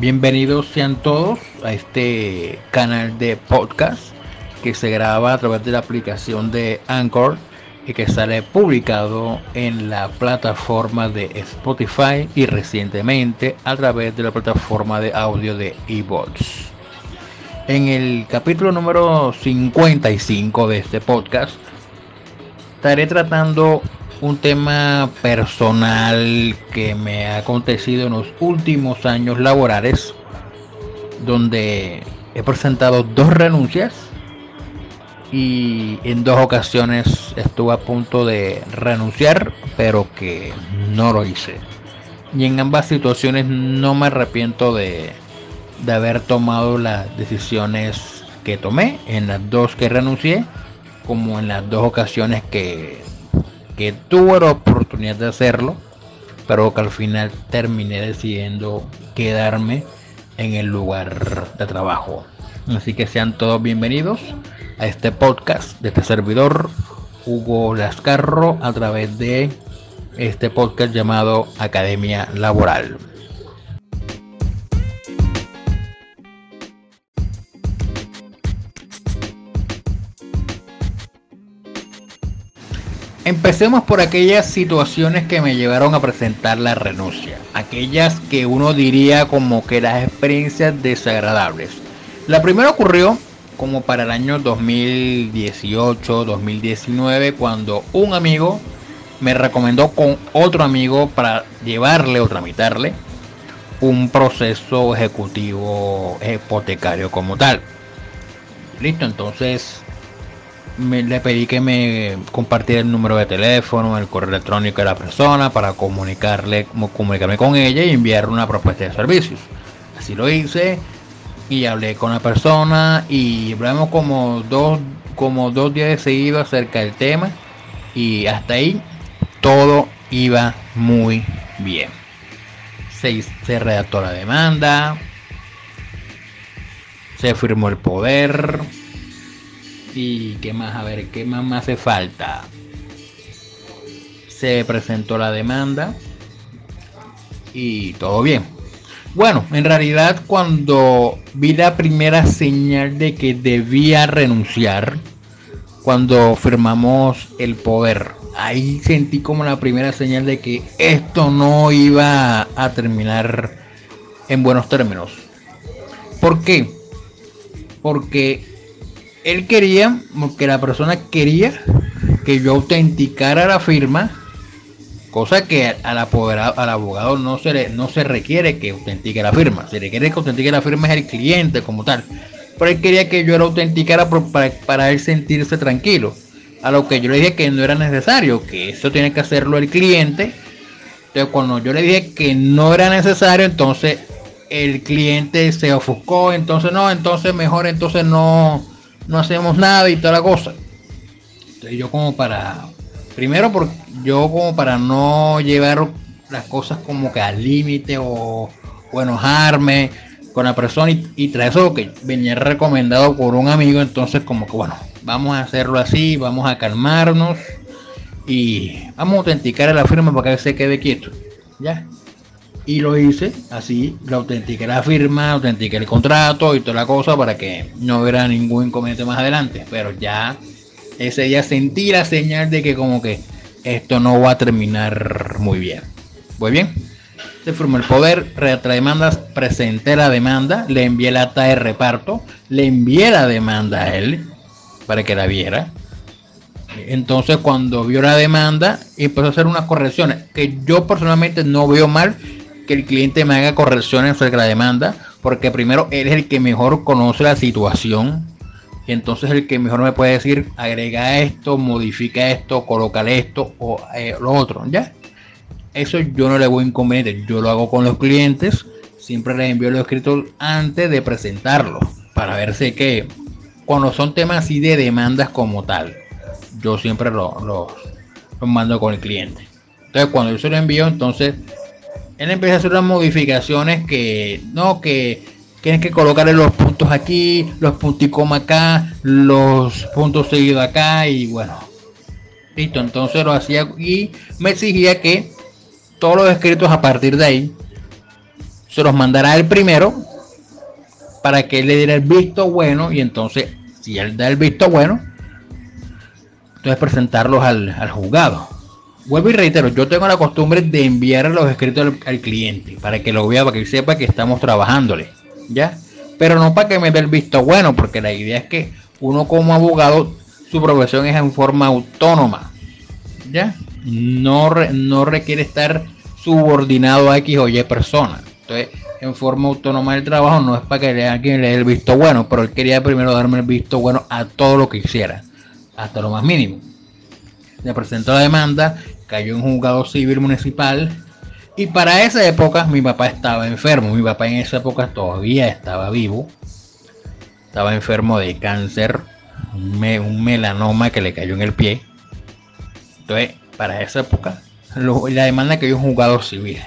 Bienvenidos sean todos a este canal de podcast que se graba a través de la aplicación de Anchor y que sale publicado en la plataforma de Spotify y recientemente a través de la plataforma de audio de eBooks. En el capítulo número 55 de este podcast estaré tratando un tema personal que me ha acontecido en los últimos años laborales, donde he presentado dos renuncias y en dos ocasiones estuve a punto de renunciar, pero que no lo hice. Y en ambas situaciones no me arrepiento de, de haber tomado las decisiones que tomé, en las dos que renuncié, como en las dos ocasiones que tuve la oportunidad de hacerlo, pero que al final terminé decidiendo quedarme en el lugar de trabajo. Así que sean todos bienvenidos a este podcast de este servidor, Hugo Lascarro, a través de este podcast llamado Academia Laboral. Empecemos por aquellas situaciones que me llevaron a presentar la renuncia, aquellas que uno diría como que las experiencias desagradables. La primera ocurrió como para el año 2018-2019 cuando un amigo me recomendó con otro amigo para llevarle o tramitarle un proceso ejecutivo hipotecario como tal. Listo, entonces le pedí que me compartiera el número de teléfono, el correo electrónico de la persona para comunicarle, comunicarme con ella y enviarle una propuesta de servicios. Así lo hice y hablé con la persona y hablamos como dos, como dos días seguidos acerca del tema y hasta ahí todo iba muy bien. Se redactó la demanda, se firmó el poder, y qué más, a ver, qué más me hace falta. Se presentó la demanda y todo bien. Bueno, en realidad cuando vi la primera señal de que debía renunciar, cuando firmamos el poder, ahí sentí como la primera señal de que esto no iba a terminar en buenos términos. ¿Por qué? Porque él quería, que la persona quería que yo autenticara la firma, cosa que al, al abogado no se, le, no se requiere que autentique la firma, se requiere que autentique la firma es el cliente como tal. Pero él quería que yo la autenticara para, para él sentirse tranquilo. A lo que yo le dije que no era necesario, que eso tiene que hacerlo el cliente. Entonces cuando yo le dije que no era necesario, entonces el cliente se ofuscó, entonces no, entonces mejor entonces no, no hacemos nada y toda la cosa. Entonces yo como para, primero porque yo como para no llevar las cosas como que al límite o, enojarme con la persona y, y tras eso que venía recomendado por un amigo, entonces como que bueno, vamos a hacerlo así, vamos a calmarnos y vamos a autenticar la firma para que se quede quieto. Ya. Y lo hice así, lo autentiqué la firma, autentiqué el contrato y toda la cosa para que no hubiera ningún inconveniente más adelante. Pero ya ese día sentí la señal de que como que esto no va a terminar muy bien. Muy bien. Se formó el poder, demandas, presenté la demanda, le envié el acta de reparto, le envié la demanda a él para que la viera. Entonces cuando vio la demanda empezó a hacer unas correcciones que yo personalmente no veo mal que el cliente me haga correcciones sobre la demanda, porque primero él es el que mejor conoce la situación. Y entonces el que mejor me puede decir, agrega esto, modifica esto, coloca esto o eh, lo otro, ¿ya? Eso yo no le voy a inconveniente, yo lo hago con los clientes, siempre les envío los escritos antes de presentarlo, para ver si que cuando son temas así de demandas como tal, yo siempre lo, lo, lo mando con el cliente. Entonces cuando yo se lo envío, entonces él empieza a hacer unas modificaciones que no, que tienes que colocarle los puntos aquí, los punticoma acá, los puntos seguidos acá y bueno. Listo, entonces lo hacía y me exigía que todos los escritos a partir de ahí se los mandará el primero para que él le diera el visto bueno y entonces, si él da el visto bueno, entonces presentarlos al, juzgado. Vuelvo y reitero, yo tengo la costumbre de enviar los escritos al, cliente para que lo vea, para que sepa que estamos trabajándole, ¿ya? Pero no para que me dé el visto bueno, porque la idea es que uno como abogado, su profesión es en forma autónoma, ¿ya? No, no requiere estar subordinado a X o Y persona. Entonces, en forma autónoma del trabajo no es para que le alguien le dé el visto bueno, pero él quería primero darme el visto bueno a todo lo que hiciera, hasta lo más mínimo. Le presentó la demanda, cayó un juzgado civil municipal y para esa época mi papá estaba enfermo. Mi papá en esa época todavía estaba vivo. Estaba enfermo de cáncer, un, melanoma que le cayó en el pie. Entonces, para esa época, la demanda cayó un juzgado civil.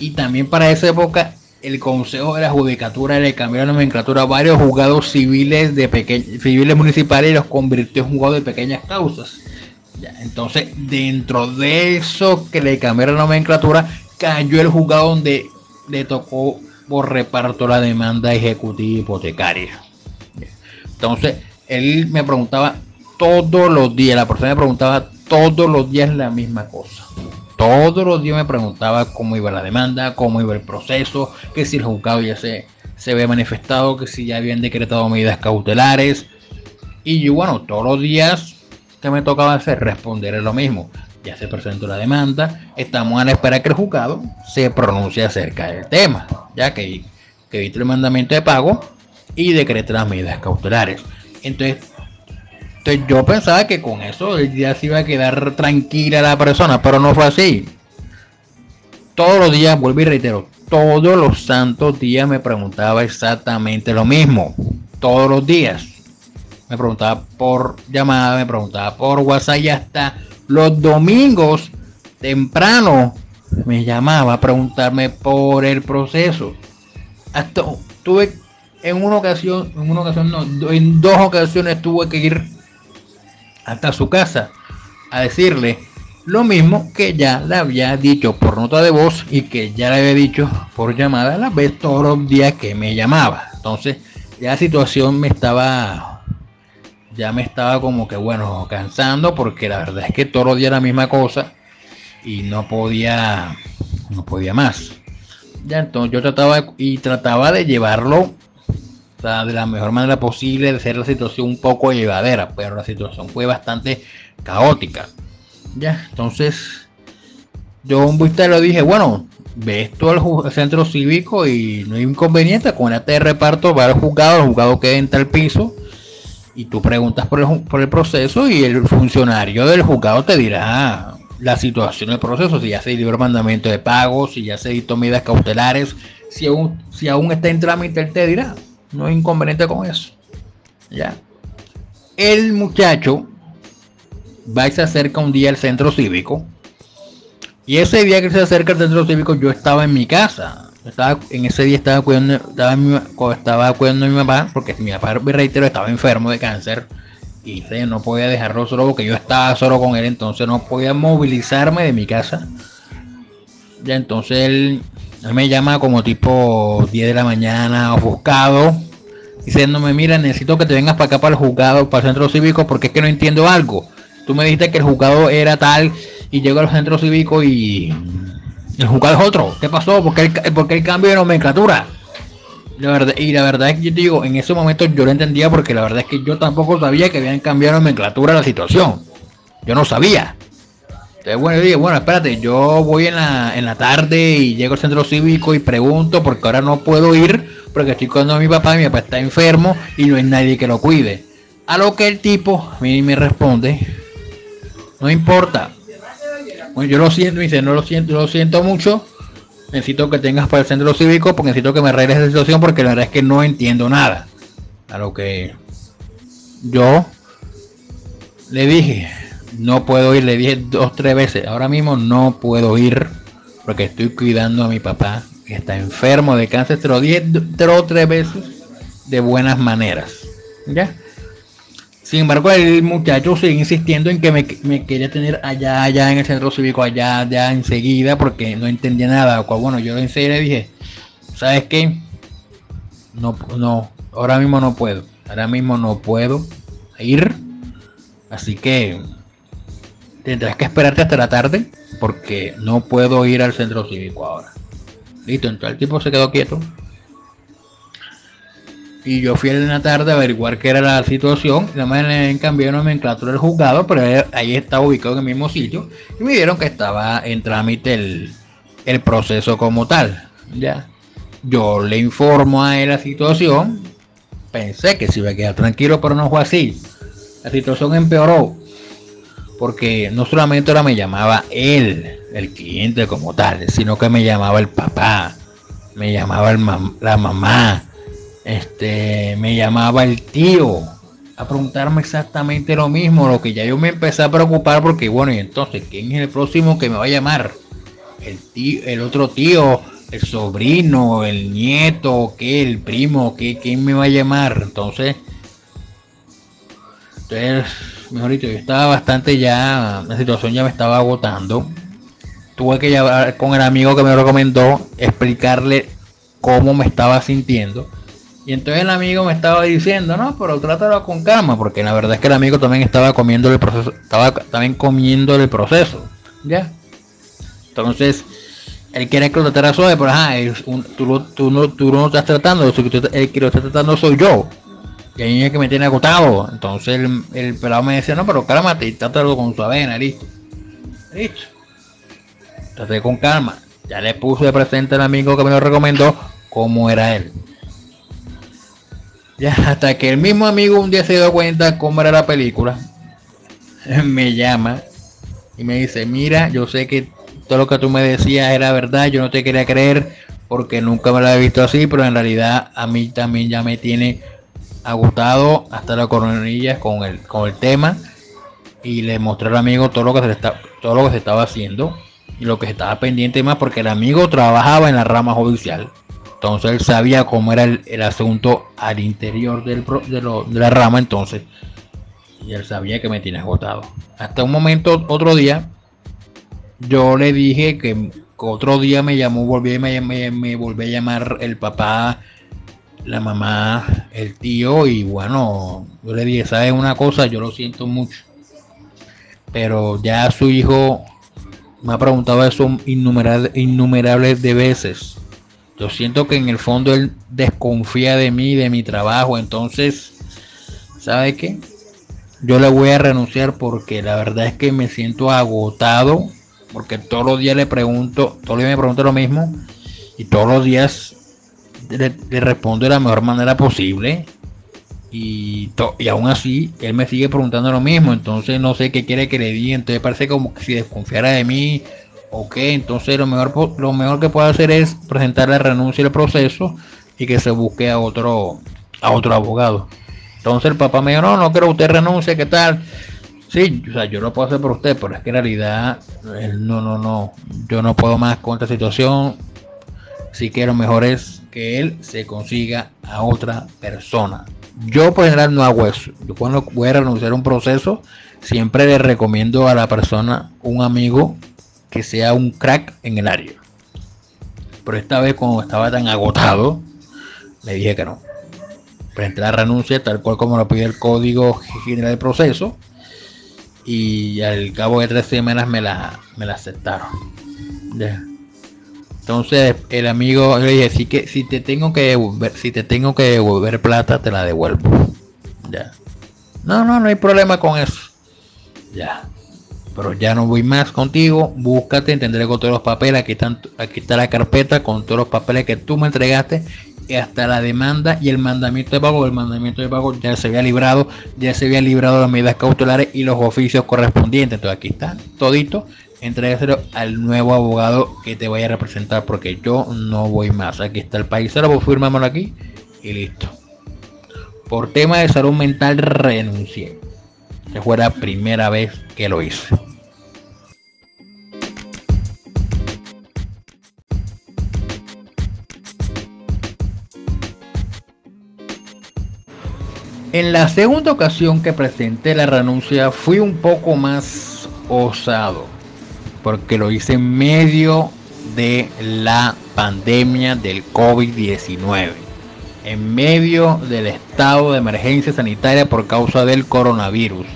Y también para esa época el Consejo de la Judicatura le cambió la nomenclatura a varios juzgados civiles de civiles municipales y los convirtió en juzgados de pequeñas causas. Entonces, dentro de eso que le cambió la nomenclatura, cayó el juzgado donde le tocó por reparto la demanda ejecutiva hipotecaria. Entonces, él me preguntaba todos los días, la persona me preguntaba todos los días la misma cosa todos los días me preguntaba cómo iba la demanda, cómo iba el proceso, que si el juzgado ya se, se había manifestado, que si ya habían decretado medidas cautelares. Y yo, bueno, todos los días que me tocaba hacer, responder lo mismo. Ya se presentó la demanda, estamos a la espera que el juzgado se pronuncie acerca del tema, ya que, que el mandamiento de pago y decrete las medidas cautelares. Entonces, yo pensaba que con eso ya se iba a quedar tranquila la persona, pero no fue así. Todos los días, vuelvo y reitero, todos los santos días me preguntaba exactamente lo mismo. Todos los días. Me preguntaba por llamada, me preguntaba por WhatsApp y hasta los domingos temprano me llamaba a preguntarme por el proceso. Hasta tuve en una ocasión, en una ocasión no, en dos ocasiones tuve que ir hasta su casa a decirle lo mismo que ya le había dicho por nota de voz y que ya le había dicho por llamada a la vez todos los días que me llamaba. Entonces ya la situación me estaba, ya me estaba como que bueno, cansando porque la verdad es que todos los días la misma cosa y no podía, no podía más. Ya entonces yo trataba y trataba de llevarlo de la mejor manera posible, de hacer la situación un poco llevadera, pero la situación fue bastante caótica. Ya, entonces yo un vista lo dije, bueno, ves tú al centro cívico y no hay inconveniente, con el de reparto va al juzgado, el juzgado queda en tal piso y tú preguntas por el, por el proceso y el funcionario del juzgado te dirá la situación del proceso, si ya se dio el mandamiento de pago, si ya se dictó medidas cautelares, si aún, si aún está en trámite, él te dirá. No hay inconveniente con eso. Ya. El muchacho va y se acerca un día al centro cívico. Y ese día que se acerca al centro cívico, yo estaba en mi casa. Estaba, en ese día estaba cuidando, estaba, estaba cuidando a mi papá, porque mi papá, me reitero, estaba enfermo de cáncer. Y no podía dejarlo solo porque yo estaba solo con él, entonces no podía movilizarme de mi casa. Ya entonces él él me llama como tipo 10 de la mañana, ofuscado, diciéndome, mira, necesito que te vengas para acá para el juzgado, para el centro cívico, porque es que no entiendo algo. Tú me dijiste que el juzgado era tal y llego al centro cívico y el juzgado es otro. ¿Qué pasó? ¿Por qué el, porque el cambio de nomenclatura? La verdad, y la verdad es que yo digo, en ese momento yo lo entendía porque la verdad es que yo tampoco sabía que habían cambiado nomenclatura la situación. Yo no sabía. Entonces, bueno, yo dije, bueno, espérate, yo voy en la, en la tarde y llego al centro cívico y pregunto porque ahora no puedo ir porque estoy con mi papá y mi papá está enfermo y no hay nadie que lo cuide. A lo que el tipo a mí me responde, no importa. Yo lo siento, me dice, no lo siento, lo siento mucho. Necesito que tengas para el centro cívico porque necesito que me arregles la situación porque la verdad es que no entiendo nada. A lo que yo le dije, no puedo ir, le dije dos, tres veces, ahora mismo no puedo ir porque estoy cuidando a mi papá que está enfermo de cáncer, te lo dije tres veces de buenas maneras, ¿ya? Sin embargo, el muchacho sigue insistiendo en que me, quería tener allá, allá en el centro cívico, allá, allá enseguida, porque no entendía nada. Bueno, yo enseguida dije, ¿sabes qué? No, no, ahora mismo no puedo. Ahora mismo no puedo ir. Así que tendrás que esperarte hasta la tarde porque no puedo ir al centro cívico ahora. Listo, entonces el tipo se quedó quieto. Y yo fui en la tarde a averiguar qué era la situación. Y además en cambio nomenclatura del juzgado, pero ahí estaba ubicado en el mismo sitio. Y me dijeron que estaba en trámite el, el proceso como tal. Ya. Yo le informo a él la situación. Pensé que se iba a quedar tranquilo, pero no fue así. La situación empeoró. Porque no solamente ahora me llamaba él, el cliente como tal, sino que me llamaba el papá, me llamaba el la mamá, este, me llamaba el tío a preguntarme exactamente lo mismo, lo que ya yo me empecé a preocupar porque bueno, y entonces, ¿quién es el próximo que me va a llamar? El tío, el otro tío, el sobrino, el nieto, ¿qué? El primo, ¿qué? ¿Quién me va a llamar? Entonces, entonces, mejor dicho, yo estaba bastante ya, la situación ya me estaba agotando. Tuve que llevar con el amigo que me recomendó, explicarle cómo me estaba sintiendo y entonces el amigo me estaba diciendo, no, pero trátalo con calma, porque la verdad es que el amigo también estaba comiendo el proceso, estaba también comiendo el proceso, ¿ya? Entonces, él quiere que lo tratara suave, pero ajá, tú, tú, no, tú no estás tratando, el que lo está tratando soy yo. Y ahí es que me tiene agotado. Entonces el, el pelado me decía, no, pero cálmate y trátalo con suavena, listo. Listo. Traté con calma. Ya le puse presente al amigo que me lo recomendó cómo era él. Ya, hasta que el mismo amigo un día se dio cuenta cómo era la película, me llama y me dice, mira, yo sé que todo lo que tú me decías era verdad, yo no te quería creer porque nunca me lo había visto así, pero en realidad a mí también ya me tiene agotado hasta la coronilla con el, con el tema y le mostré al amigo todo lo que se está, todo lo que se estaba haciendo y lo que estaba pendiente más porque el amigo trabajaba en la rama judicial. Entonces él sabía cómo era el, asunto al interior del, de, la rama, entonces. Y él sabía que me tiene agotado. Hasta un momento, otro día, yo le dije que otro día me llamó, volví, me, me, me volví a llamar el papá, la mamá, el tío, y bueno, yo le dije, ¿sabes una cosa? Yo lo siento mucho. Pero ya su hijo me ha preguntado eso innumerables, innumerables de veces yo siento que en el fondo él desconfía de mí, de mi trabajo. Entonces, ¿sabe qué? Yo le voy a renunciar porque la verdad es que me siento agotado. Porque todos los días le pregunto, todos los días me pregunto lo mismo. Y todos los días le, respondo de la mejor manera posible. Y, y aún así, él me sigue preguntando lo mismo. Entonces no sé qué quiere que le diga. Entonces parece como que si desconfiara de mí Ok, entonces lo mejor, lo mejor que puede hacer es presentar la renuncia el proceso y que se busque a otro, a otro abogado. Entonces el papá me dijo, no, no quiero usted renuncie, ¿qué tal? Sí, o sea, yo lo puedo hacer por usted, pero es que en realidad, no, no, no, yo no puedo más con esta situación. Así que lo mejor es que él se consiga a otra persona. Yo por general no hago eso. Yo cuando voy a renunciar a un proceso, siempre le recomiendo a la persona, un amigo que sea un crack en el área. Pero esta vez como estaba tan agotado, le dije que no. Presenté renuncia tal cual como lo pide el código general del proceso. Y al cabo de tres semanas me la, me la aceptaron. Entonces el amigo le dije, si que si te tengo que devolver, si te tengo que devolver plata, te la devuelvo. Ya. No, no, no hay problema con eso. Ya pero ya no voy más contigo, búscate, tendré con todos los papeles, aquí, están, aquí está la carpeta con todos los papeles que tú me entregaste, y hasta la demanda y el mandamiento de pago, el mandamiento de pago ya se había librado, ya se había librado las medidas cautelares y los oficios correspondientes, entonces aquí está todito, entrégaselo al nuevo abogado que te vaya a representar, porque yo no voy más, aquí está el país, ahora vos firmámoslo aquí y listo. Por tema de salud mental renuncié. Que fue la primera vez que lo hice. En la segunda ocasión que presenté la renuncia fui un poco más osado, porque lo hice en medio de la pandemia del COVID-19, en medio del estado de emergencia sanitaria por causa del coronavirus,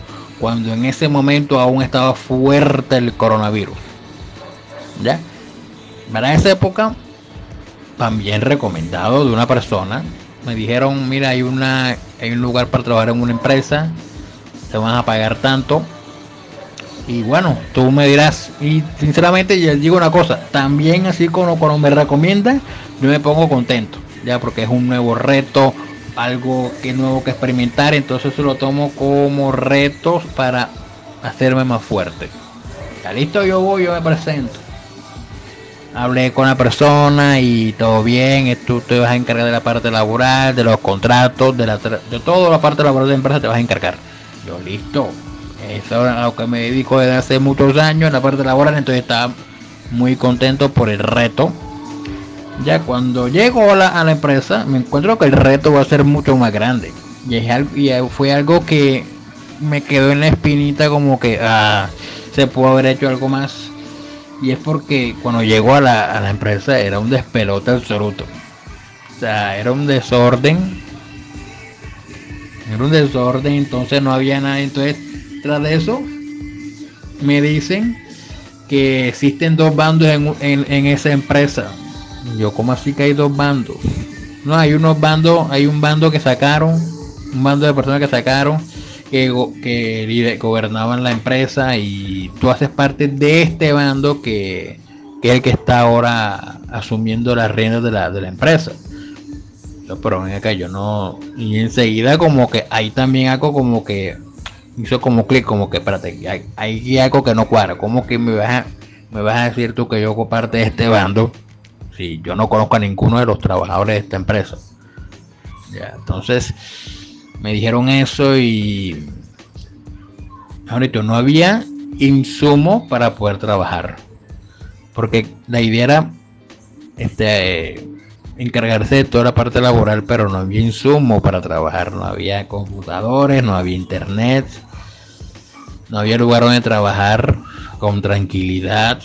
cuando en ese momento aún estaba fuerte el coronavirus. ¿Ya? Para esa época, también recomendado de una persona, me dijeron, mira, hay, una, hay un lugar para trabajar en una empresa, te van a pagar tanto, y bueno, tú me dirás, y sinceramente yo digo una cosa, también así como cuando me recomienda, yo me pongo contento, ya porque es un nuevo reto, algo que nuevo que experimentar, entonces lo tomo como retos para hacerme más fuerte. Ya listo, yo voy, yo me presento. Hablé con la persona y todo bien, tú te vas a encargar de la parte laboral, de los contratos, de, la, de toda la parte laboral de la empresa te vas a encargar. Yo listo, eso es a lo que me dedico desde hace muchos años en la parte laboral, entonces estaba muy contento por el reto. Ya cuando llego a la, empresa, me encuentro que el reto va a ser mucho más grande. Y fue algo que me quedó en la espinita como que ah, se pudo haber hecho algo más. Y es porque cuando llego a la, a la empresa era un despelote absoluto. O sea, era un desorden. Era un desorden, entonces no había nada. Entonces tras de eso, me dicen que existen dos bandos en, esa empresa. Yo, como así que hay dos bandos? No, hay unos bandos, hay un bando que sacaron, un bando de personas que sacaron que, que gobernaban la empresa y tú haces parte de este bando que, es el que está ahora asumiendo las riendas de la, de la empresa. pero ven acá, yo no. Y enseguida, como que ahí también hago como que hizo como clic, como que, espérate, hay, hay, algo que no cuadra. ¿Cómo que me vas, a, me vas a decir tú que yo hago parte de este bando? Si yo no conozco a ninguno de los trabajadores de esta empresa. Entonces me dijeron eso y ahorita no había insumo para poder trabajar. Porque la idea era este encargarse de toda la parte laboral, pero no había insumo para trabajar, no había computadores, no había internet, no había lugar donde trabajar con tranquilidad.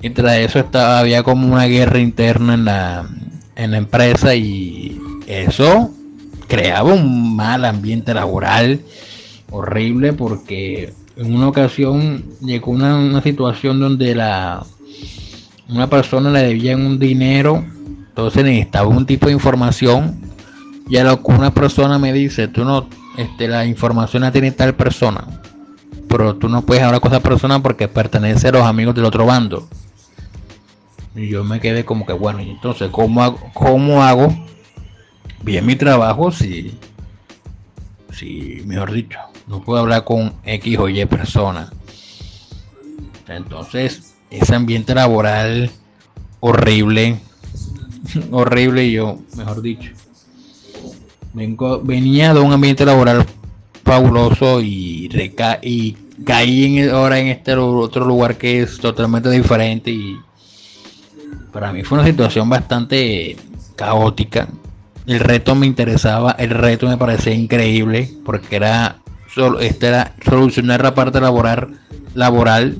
Y eso estaba, había como una guerra interna en la, en la empresa y eso creaba un mal ambiente laboral horrible porque en una ocasión llegó una, una situación donde la una persona le debían un dinero entonces necesitaba un tipo de información y a lo que una persona me dice, tú no, este, la información la tiene tal persona, pero tú no puedes hablar con esa persona porque pertenece a los amigos del otro bando. Y yo me quedé como que, bueno, y entonces, ¿cómo hago, cómo hago bien mi trabajo si, si, mejor dicho, no puedo hablar con X o Y persona? Entonces, ese ambiente laboral horrible horrible yo, mejor dicho. Venía de un ambiente laboral fabuloso y, reca y caí en, ahora en este otro lugar que es totalmente diferente y para mí fue una situación bastante caótica. El reto me interesaba, el reto me parecía increíble porque era solo este era solucionar la parte laboral laboral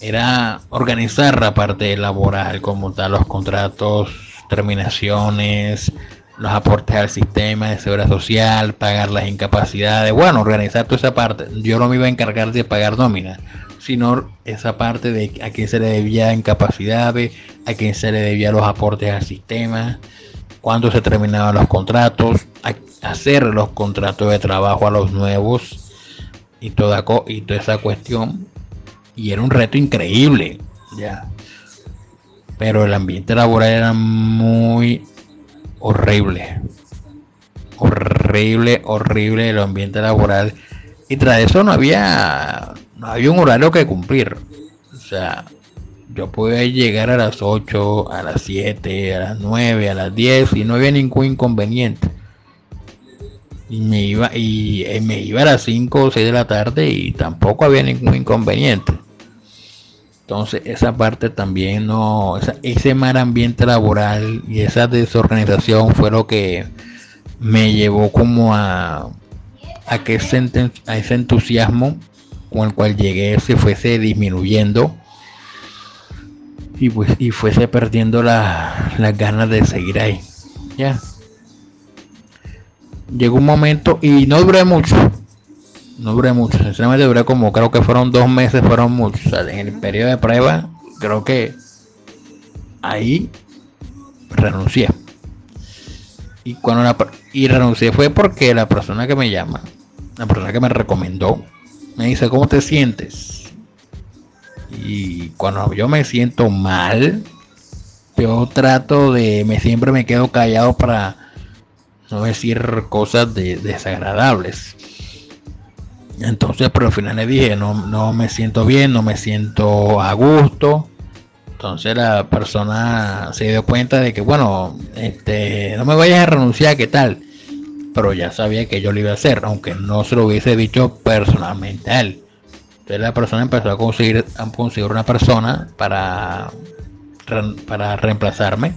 era organizar la parte laboral como tal los contratos terminaciones, los aportes al sistema de seguridad social, pagar las incapacidades, bueno, organizar toda esa parte. Yo no me iba a encargar de pagar nómina, sino esa parte de a quién se le debía incapacidades, a quién se le debía los aportes al sistema, cuándo se terminaban los contratos, hacer los contratos de trabajo a los nuevos y toda, y toda esa cuestión. Y era un reto increíble, ya pero el ambiente laboral era muy horrible. Horrible, horrible el ambiente laboral. Y tras eso no había, no había un horario que cumplir. O sea, yo podía llegar a las 8, a las 7, a las 9, a las 10 y no había ningún inconveniente. Y me iba, y eh, me iba a las 5 o 6 de la tarde y tampoco había ningún inconveniente. Entonces esa parte también no, ese mal ambiente laboral y esa desorganización fue lo que me llevó como a, a que ese, a ese entusiasmo con el cual llegué se fuese disminuyendo y pues y fuese perdiendo las ganas de seguir ahí. Ya. Llegó un momento y no duré mucho. No duré mucho. Sinceramente duré como creo que fueron dos meses, fueron muchos. en el periodo de prueba, creo que ahí renuncié. Y cuando la, y renuncié fue porque la persona que me llama, la persona que me recomendó, me dice, ¿cómo te sientes? Y cuando yo me siento mal, yo trato de, me siempre me quedo callado para no decir cosas desagradables. Entonces, pero al final le dije, no, no me siento bien, no me siento a gusto. Entonces la persona se dio cuenta de que, bueno, este, no me vayas a renunciar, ¿qué tal? Pero ya sabía que yo lo iba a hacer, aunque no se lo hubiese dicho personalmente a él. Entonces la persona empezó a conseguir, a conseguir una persona para, para reemplazarme.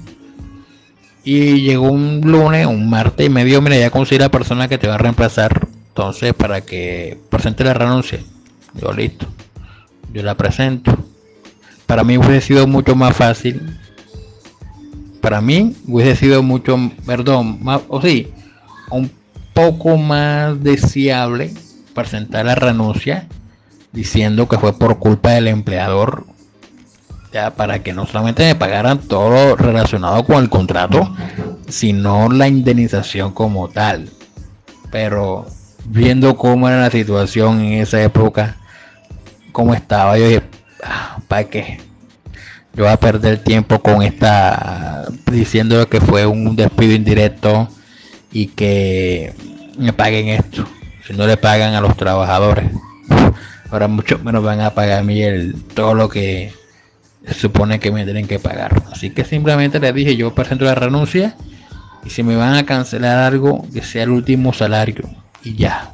Y llegó un lunes, un martes y me dio, mira, ya conseguí la persona que te va a reemplazar. Entonces, para que presente la renuncia. Yo listo. Yo la presento. Para mí hubiese sido mucho más fácil. Para mí hubiese sido mucho, perdón, más, o sí, un poco más deseable presentar la renuncia diciendo que fue por culpa del empleador, ya para que no solamente me pagaran todo relacionado con el contrato, sino la indemnización como tal. Pero viendo cómo era la situación en esa época, cómo estaba, yo dije, ah, ¿para qué? Yo voy a perder tiempo con esta diciendo que fue un despido indirecto y que me paguen esto. Si no le pagan a los trabajadores ahora mucho menos van a pagar a mí el, todo lo que se supone que me tienen que pagar. Así que simplemente les dije, yo presento la renuncia y si me van a cancelar algo, que sea el último salario y ya.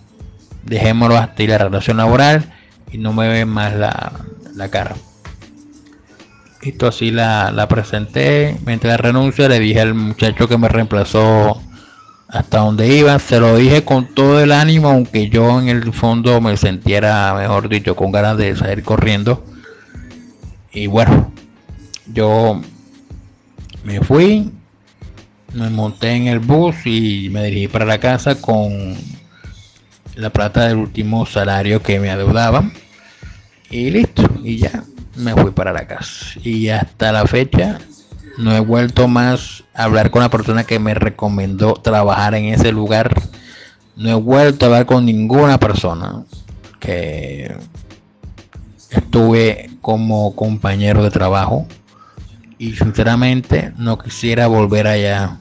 Dejémoslo hasta ahí la relación laboral y no me ven más la, la cara. Esto así la, la presenté. Mientras la renuncia le dije al muchacho que me reemplazó hasta donde iba, se lo dije con todo el ánimo, aunque yo en el fondo me sintiera, mejor dicho, con ganas de salir corriendo. Y bueno, yo me fui, me monté en el bus y me dirigí para la casa con la plata del último salario que me adeudaban. Y listo, y ya me fui para la casa. Y hasta la fecha no he vuelto más a hablar con la persona que me recomendó trabajar en ese lugar. No he vuelto a hablar con ninguna persona que estuve como compañero de trabajo. Y sinceramente no quisiera volver allá.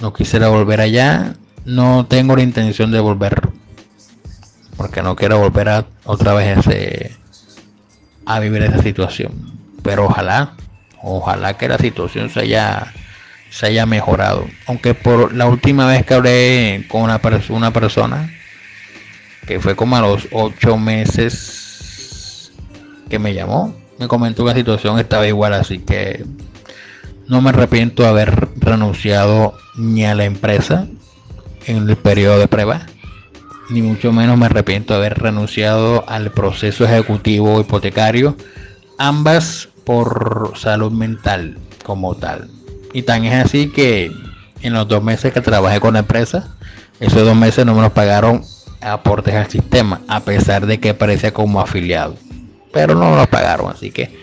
No quisiera volver allá. No tengo la intención de volver. Porque no quiero volver a, otra vez a vivir esa situación. Pero ojalá Ojalá que la situación se haya, se haya mejorado. Aunque por la última vez que hablé con una, una persona, que fue como a los ocho meses que me llamó, me comentó que la situación estaba igual, así que no me arrepiento de haber renunciado ni a la empresa en el periodo de prueba, ni mucho menos me arrepiento de haber renunciado al proceso ejecutivo hipotecario. Ambas por salud mental como tal. Y tan es así que en los dos meses que trabajé con la empresa, esos dos meses no me los pagaron aportes al sistema, a pesar de que aparecía como afiliado. Pero no me los pagaron, así que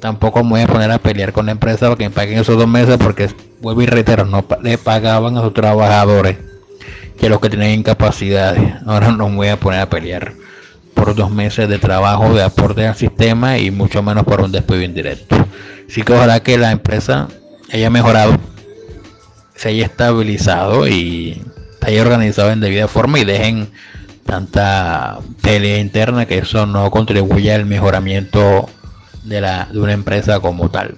tampoco me voy a poner a pelear con la empresa porque me paguen esos dos meses, porque vuelvo y reitero, no le pagaban a sus trabajadores que los que tienen incapacidades. Ahora no me voy a poner a pelear por dos meses de trabajo de aporte al sistema y mucho menos por un despido indirecto. Así que ojalá que la empresa haya mejorado, se haya estabilizado y se haya organizado en debida forma y dejen tanta pelea interna que eso no contribuye al mejoramiento de, la, de una empresa como tal.